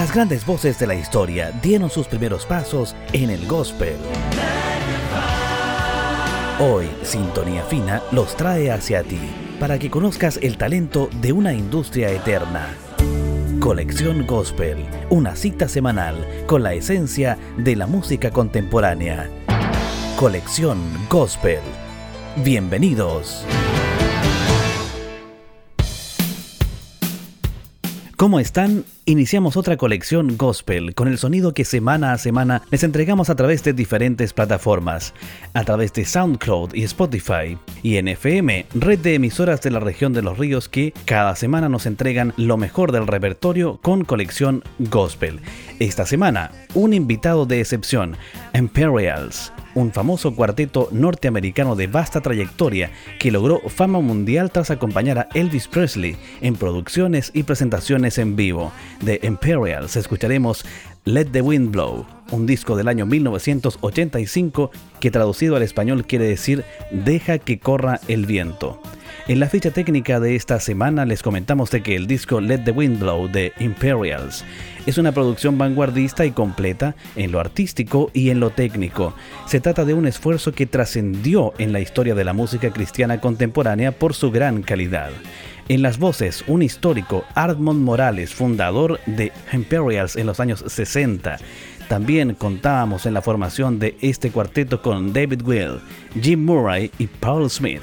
Las grandes voces de la historia dieron sus primeros pasos en el gospel. Hoy, Sintonía Fina los trae hacia ti para que conozcas el talento de una industria eterna. Colección Gospel, una cita semanal con la esencia de la música contemporánea. Colección Gospel. Bienvenidos. ¿Cómo están? Iniciamos otra colección gospel con el sonido que semana a semana les entregamos a través de diferentes plataformas, a través de SoundCloud y Spotify, y en FM, red de emisoras de la región de los ríos que cada semana nos entregan lo mejor del repertorio con colección gospel. Esta semana, un invitado de excepción, Imperials, un famoso cuarteto norteamericano de vasta trayectoria que logró fama mundial tras acompañar a Elvis Presley en producciones y presentaciones en vivo. De Imperials escucharemos Let the Wind Blow, un disco del año 1985 que traducido al español quiere decir Deja que corra el viento. En la ficha técnica de esta semana les comentamos de que el disco Let the Wind Blow de Imperials es una producción vanguardista y completa en lo artístico y en lo técnico. Se trata de un esfuerzo que trascendió en la historia de la música cristiana contemporánea por su gran calidad. En las voces, un histórico, Armand Morales, fundador de Imperials en los años 60. También contábamos en la formación de este cuarteto con David Will, Jim Murray y Paul Smith.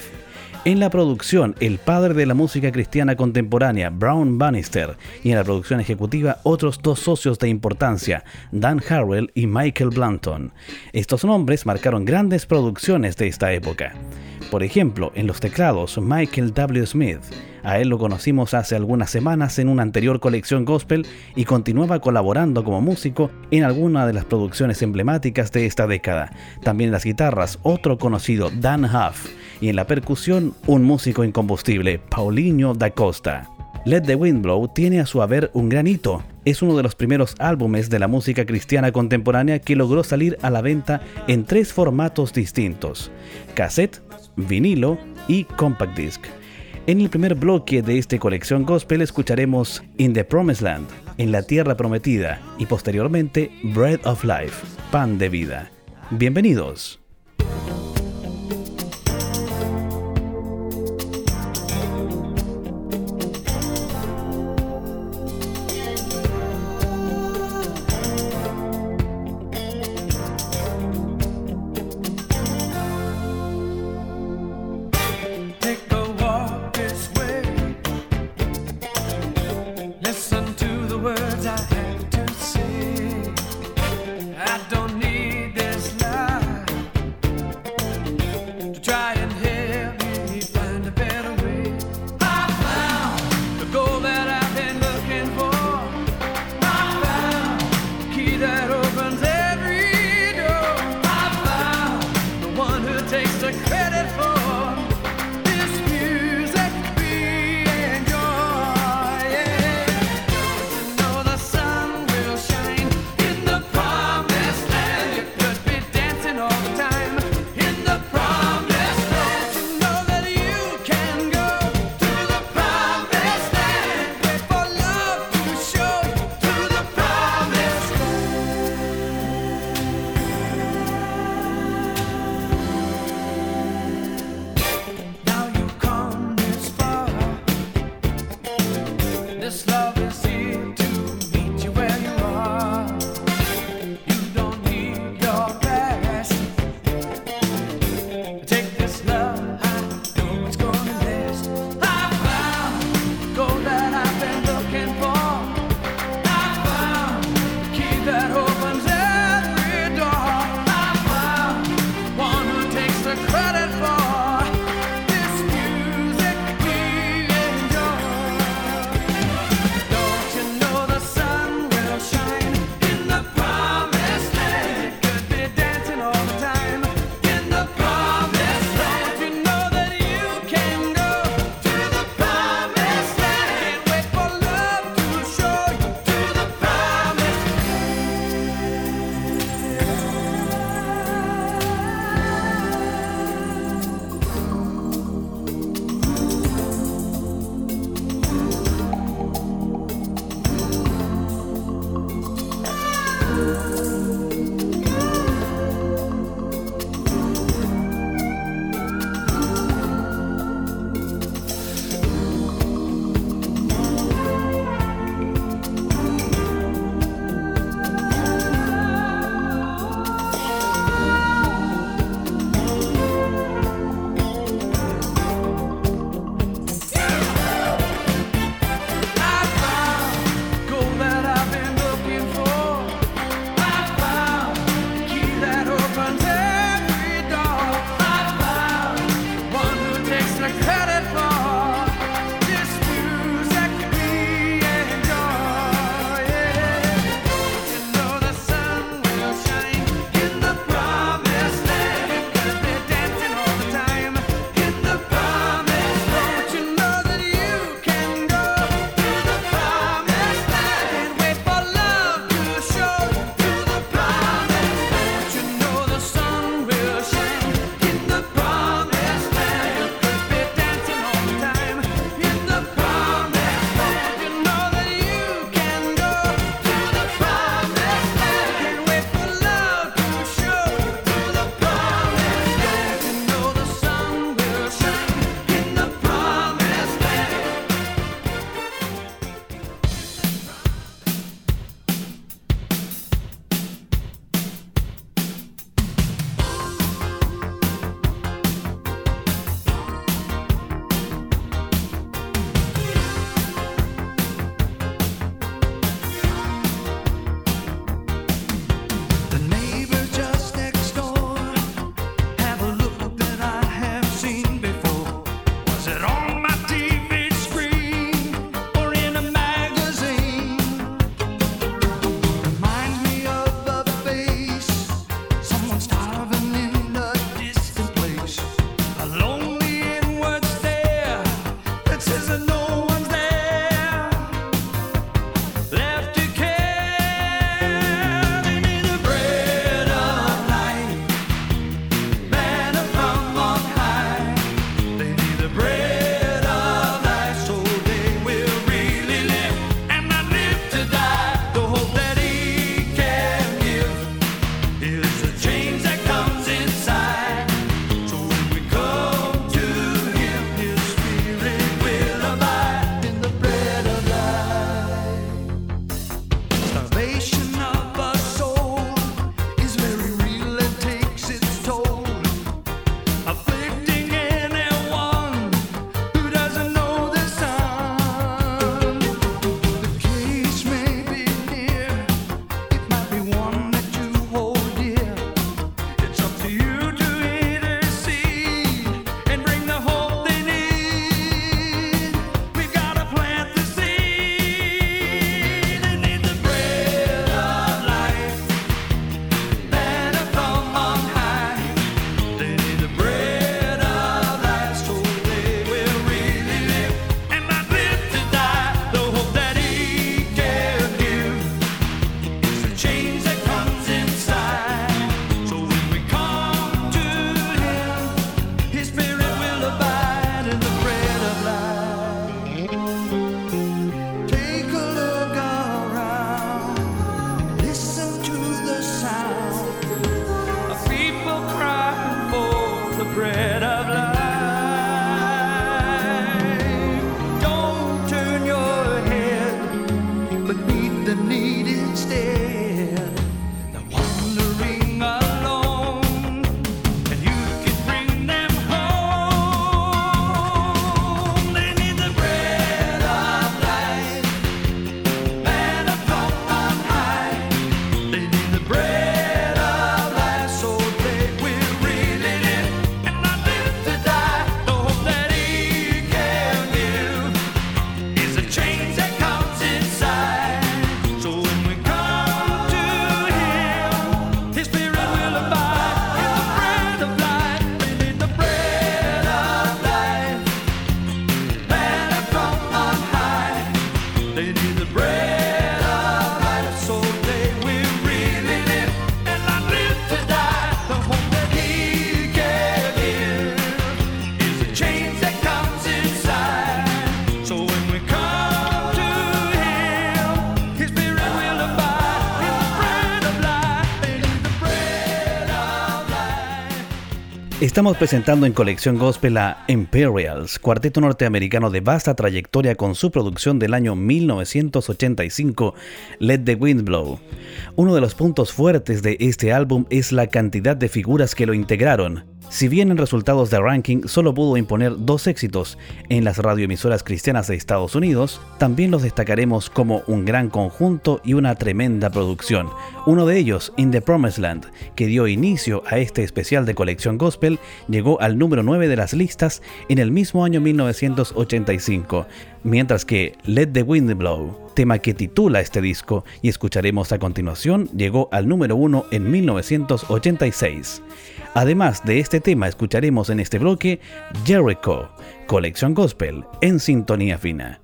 En la producción, el padre de la música cristiana contemporánea, Brown Bannister, y en la producción ejecutiva, otros dos socios de importancia, Dan Harrell y Michael Blanton. Estos nombres marcaron grandes producciones de esta época. Por ejemplo, en los teclados, Michael W. Smith. A él lo conocimos hace algunas semanas en una anterior colección gospel y continuaba colaborando como músico en alguna de las producciones emblemáticas de esta década. También en las guitarras, otro conocido, Dan Huff y en la percusión un músico incombustible, Paulinho da Costa. Let the Wind Blow tiene a su haber un gran hito. Es uno de los primeros álbumes de la música cristiana contemporánea que logró salir a la venta en tres formatos distintos: cassette, vinilo y compact disc. En el primer bloque de esta colección gospel escucharemos In the Promised Land, en la tierra prometida, y posteriormente Bread of Life, pan de vida. Bienvenidos. Estamos presentando en colección gospel a Imperials, cuarteto norteamericano de vasta trayectoria con su producción del año 1985, Let the Wind Blow. Uno de los puntos fuertes de este álbum es la cantidad de figuras que lo integraron. Si bien en resultados de ranking solo pudo imponer dos éxitos en las radioemisoras cristianas de Estados Unidos, también los destacaremos como un gran conjunto y una tremenda producción. Uno de ellos, In the Promised Land, que dio inicio a este especial de colección gospel, llegó al número 9 de las listas en el mismo año 1985, mientras que Let the Wind Blow, tema que titula este disco y escucharemos a continuación, llegó al número 1 en 1986. Además de este tema, escucharemos en este bloque Jericho, colección gospel en sintonía fina.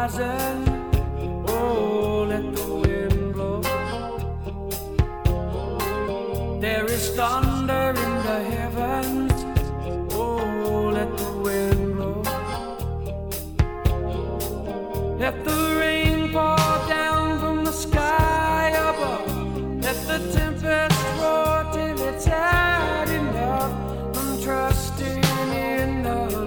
Horizon. Oh, let the wind blow. There is thunder in the heavens. Oh, let the wind blow. Let the rain pour down from the sky above. Let the tempest roar till it's had enough. I'm trusting in the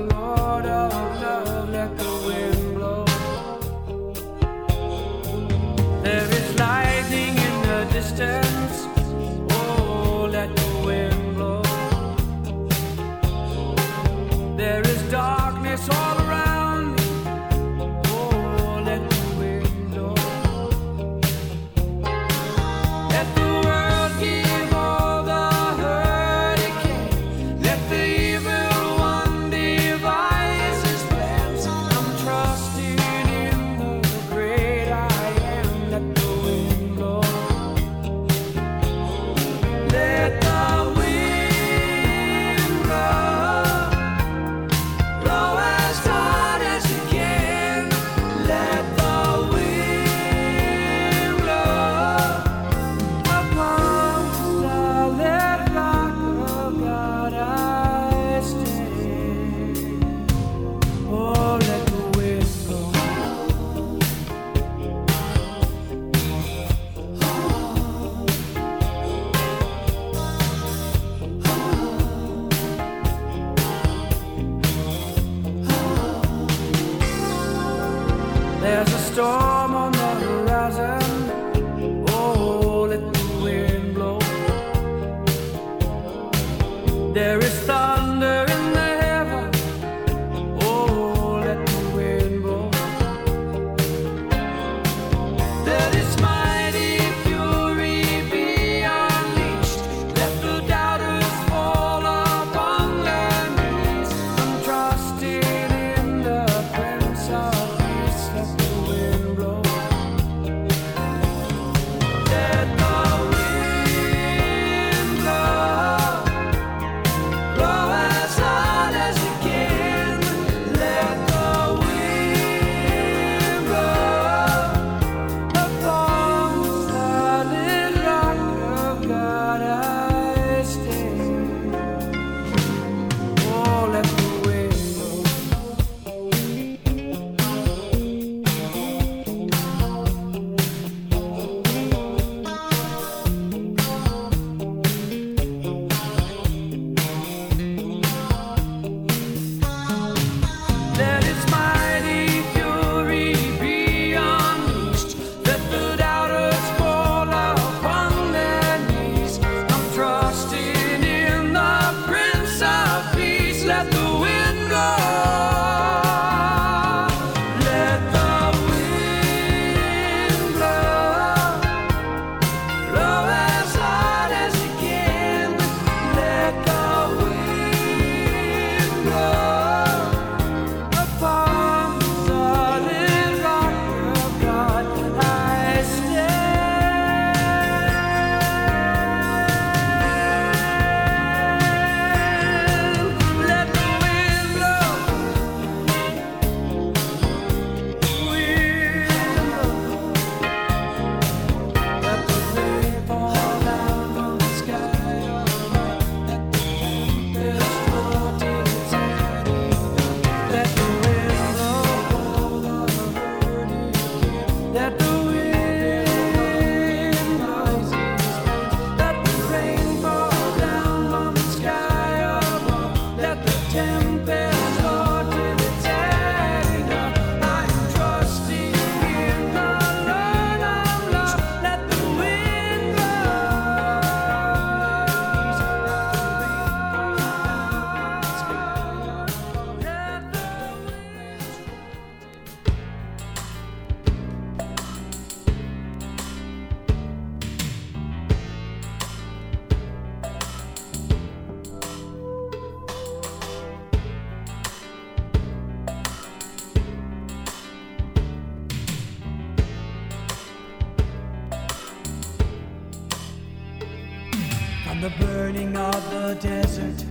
the burning of the desert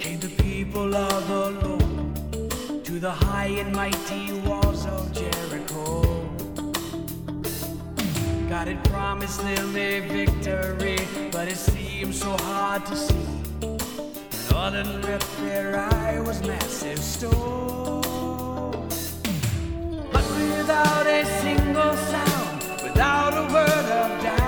came the people of the Lord to the high and mighty walls of Jericho. God had promised them a victory, but it seemed so hard to see. When all that met their eye was massive storm. But without a single sound, without a word of doubt,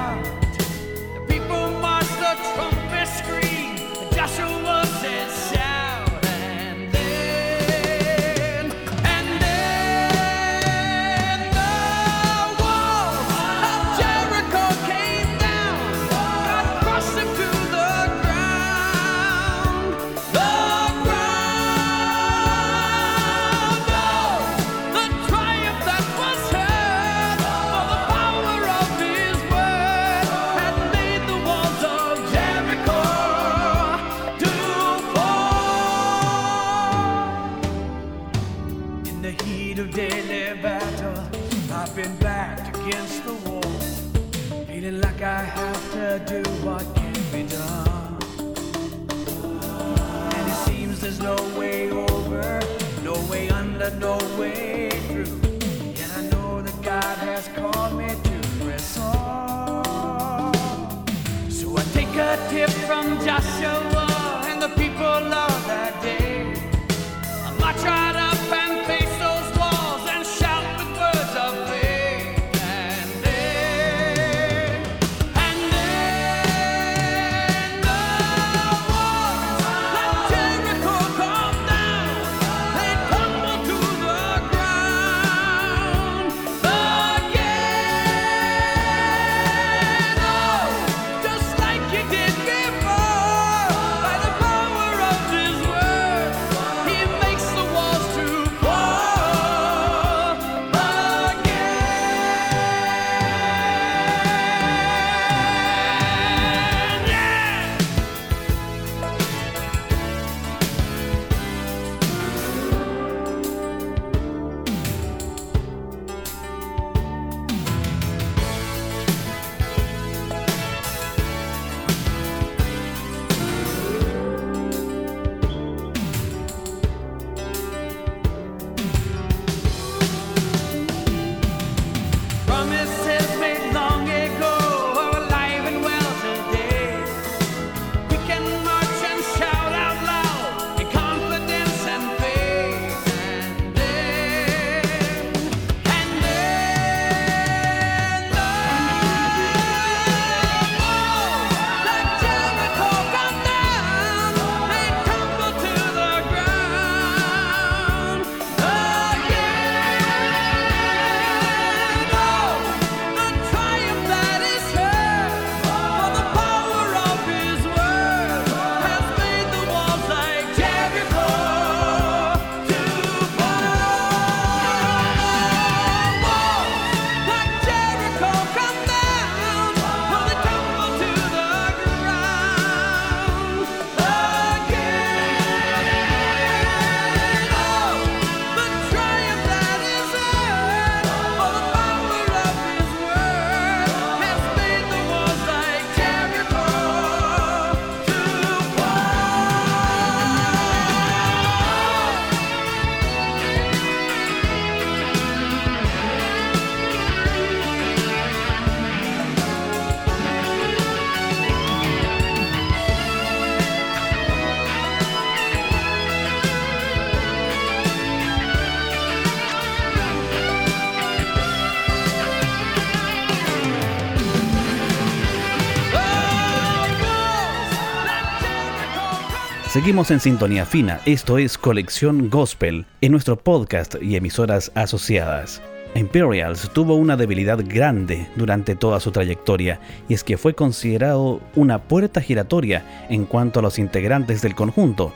Seguimos en sintonía fina, esto es Colección Gospel, en nuestro podcast y emisoras asociadas. Imperials tuvo una debilidad grande durante toda su trayectoria, y es que fue considerado una puerta giratoria en cuanto a los integrantes del conjunto.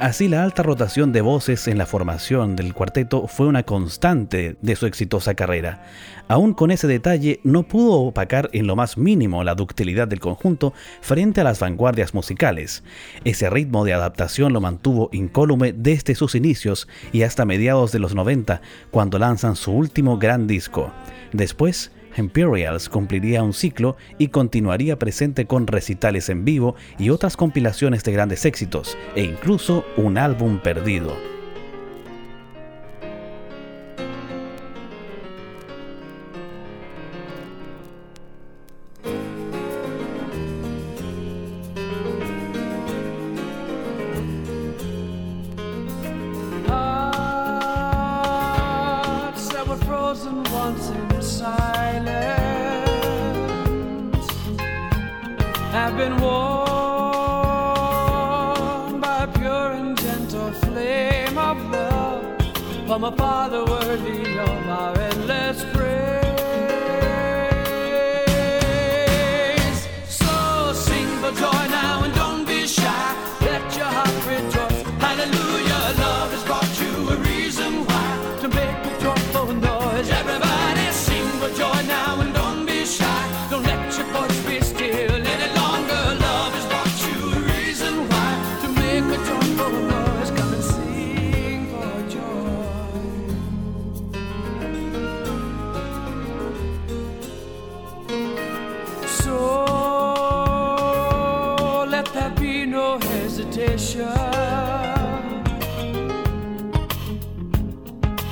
Así la alta rotación de voces en la formación del cuarteto fue una constante de su exitosa carrera. Aún con ese detalle no pudo opacar en lo más mínimo la ductilidad del conjunto frente a las vanguardias musicales. Ese ritmo de adaptación lo mantuvo incólume desde sus inicios y hasta mediados de los 90, cuando lanzan su último gran disco. Después, Imperials cumpliría un ciclo y continuaría presente con recitales en vivo y otras compilaciones de grandes éxitos, e incluso un álbum perdido.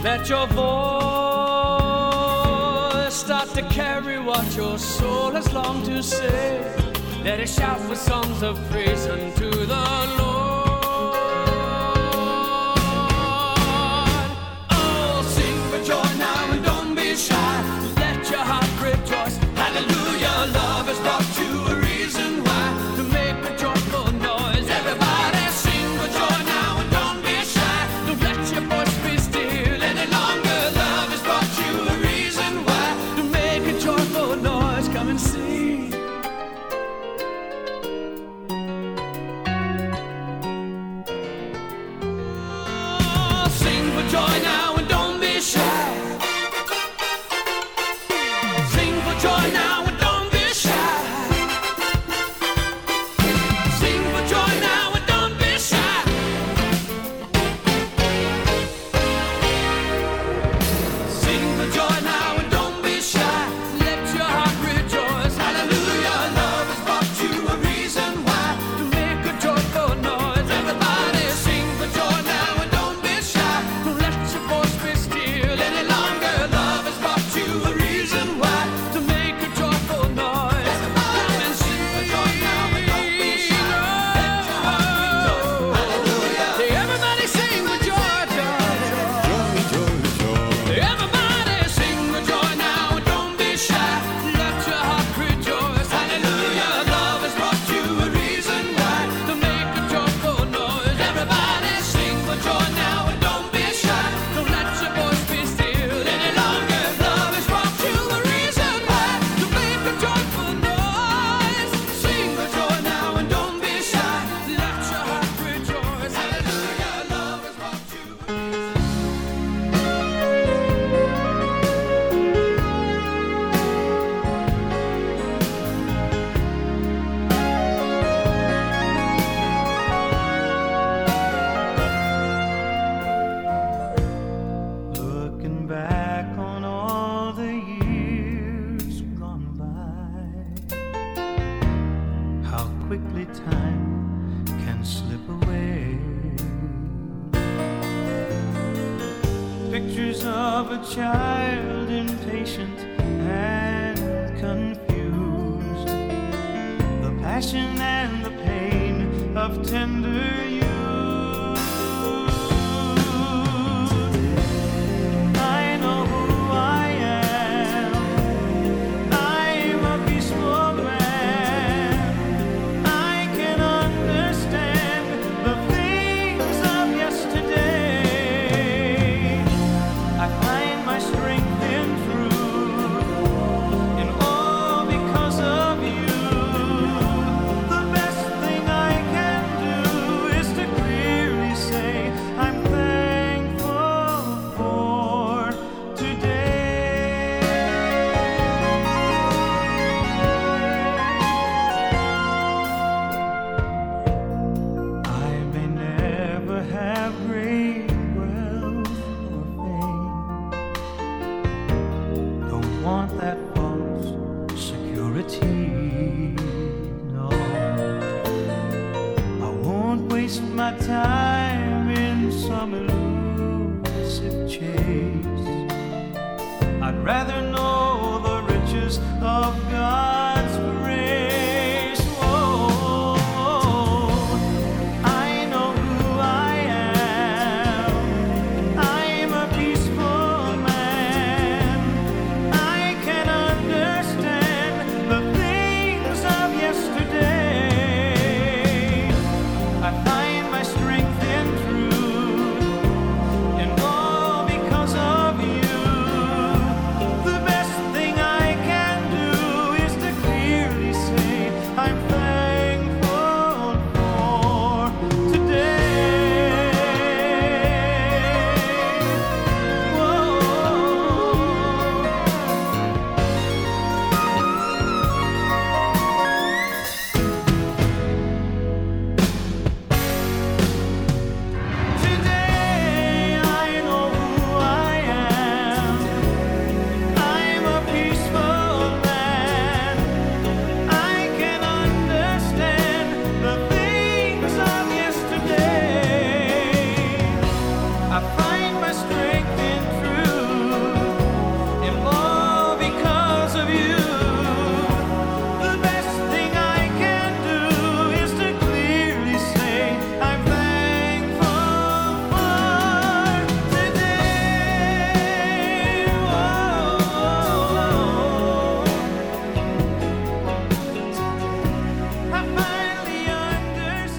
Let your voice start to carry what your soul has longed to say. Let it shout for songs of praise unto the Lord. shine.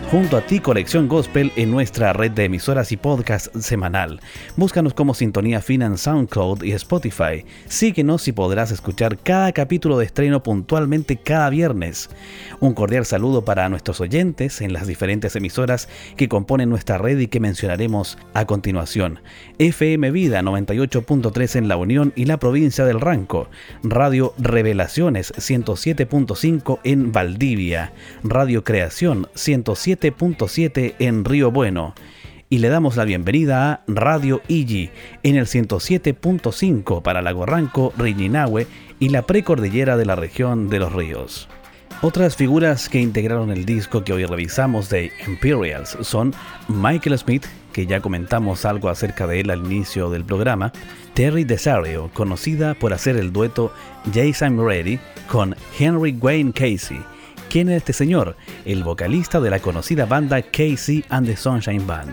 Junto a ti, Colección Gospel en nuestra red de emisoras y podcast semanal. Búscanos como Sintonía Fina en SoundCloud y Spotify. Síguenos y podrás escuchar cada capítulo de estreno puntualmente cada viernes. Un cordial saludo para nuestros oyentes en las diferentes emisoras que componen nuestra red y que mencionaremos a continuación. FM Vida 98.3 en La Unión y la provincia del Ranco. Radio Revelaciones 107.5 en Valdivia. Radio Creación 107.7 en Río Bueno. Y le damos la bienvenida a Radio Igi en el 107.5 para Lago Ranco, Riñinahue y la precordillera de la región de los ríos. Otras figuras que integraron el disco que hoy revisamos de Imperials son Michael Smith, que ya comentamos algo acerca de él al inicio del programa, Terry Desario, conocida por hacer el dueto I'm Ready con Henry Wayne Casey. ¿Quién es este señor? El vocalista de la conocida banda Casey and the Sunshine Band.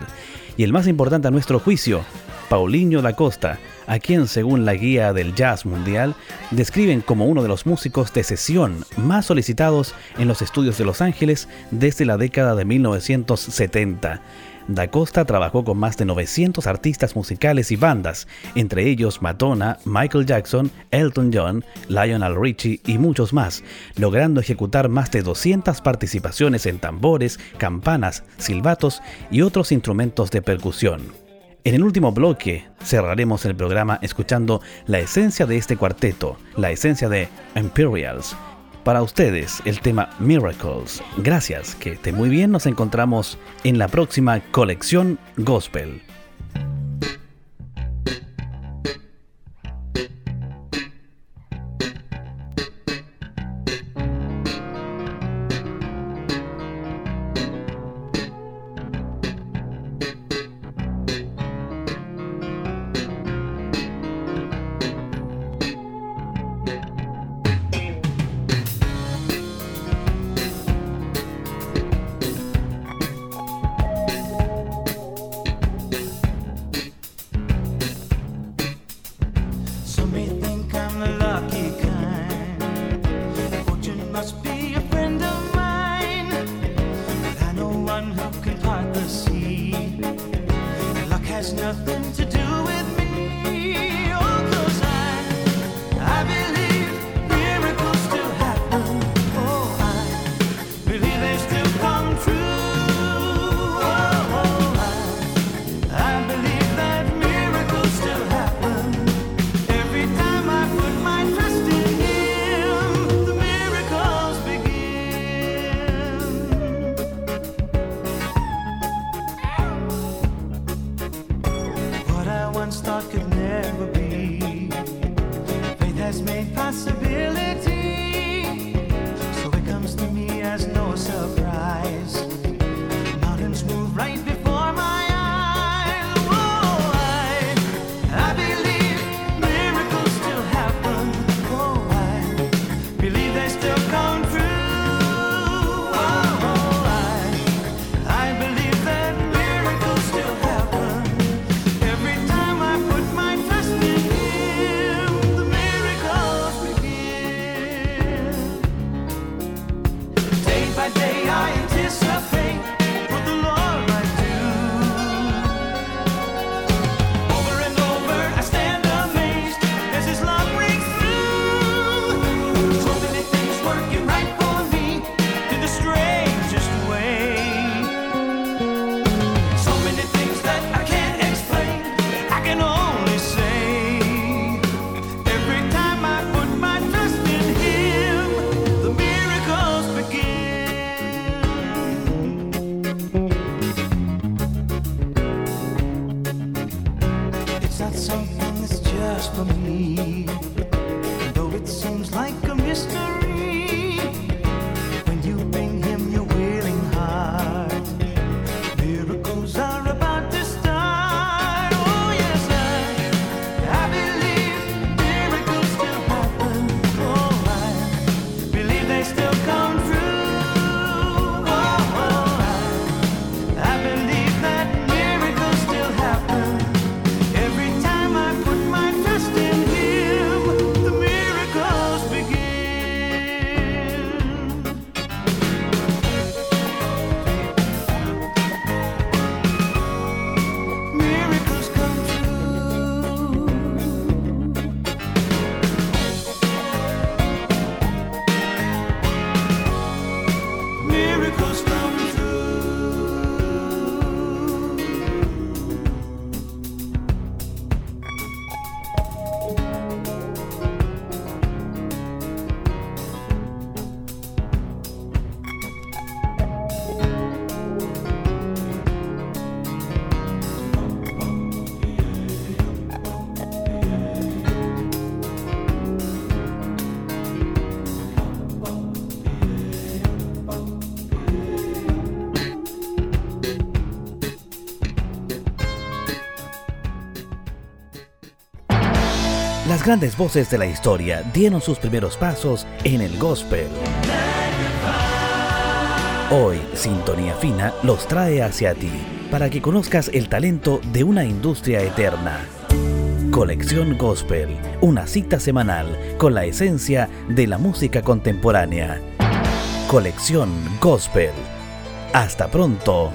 Y el más importante a nuestro juicio, Paulinho da Costa, a quien según la guía del jazz mundial describen como uno de los músicos de sesión más solicitados en los estudios de Los Ángeles desde la década de 1970. Da Costa trabajó con más de 900 artistas musicales y bandas, entre ellos Madonna, Michael Jackson, Elton John, Lionel Richie y muchos más, logrando ejecutar más de 200 participaciones en tambores, campanas, silbatos y otros instrumentos de percusión. En el último bloque cerraremos el programa escuchando la esencia de este cuarteto, la esencia de Imperials. Para ustedes, el tema Miracles. Gracias, que esté muy bien. Nos encontramos en la próxima colección Gospel. Grandes voces de la historia dieron sus primeros pasos en el gospel. Hoy, Sintonía Fina los trae hacia ti para que conozcas el talento de una industria eterna. Colección Gospel, una cita semanal con la esencia de la música contemporánea. Colección Gospel. Hasta pronto.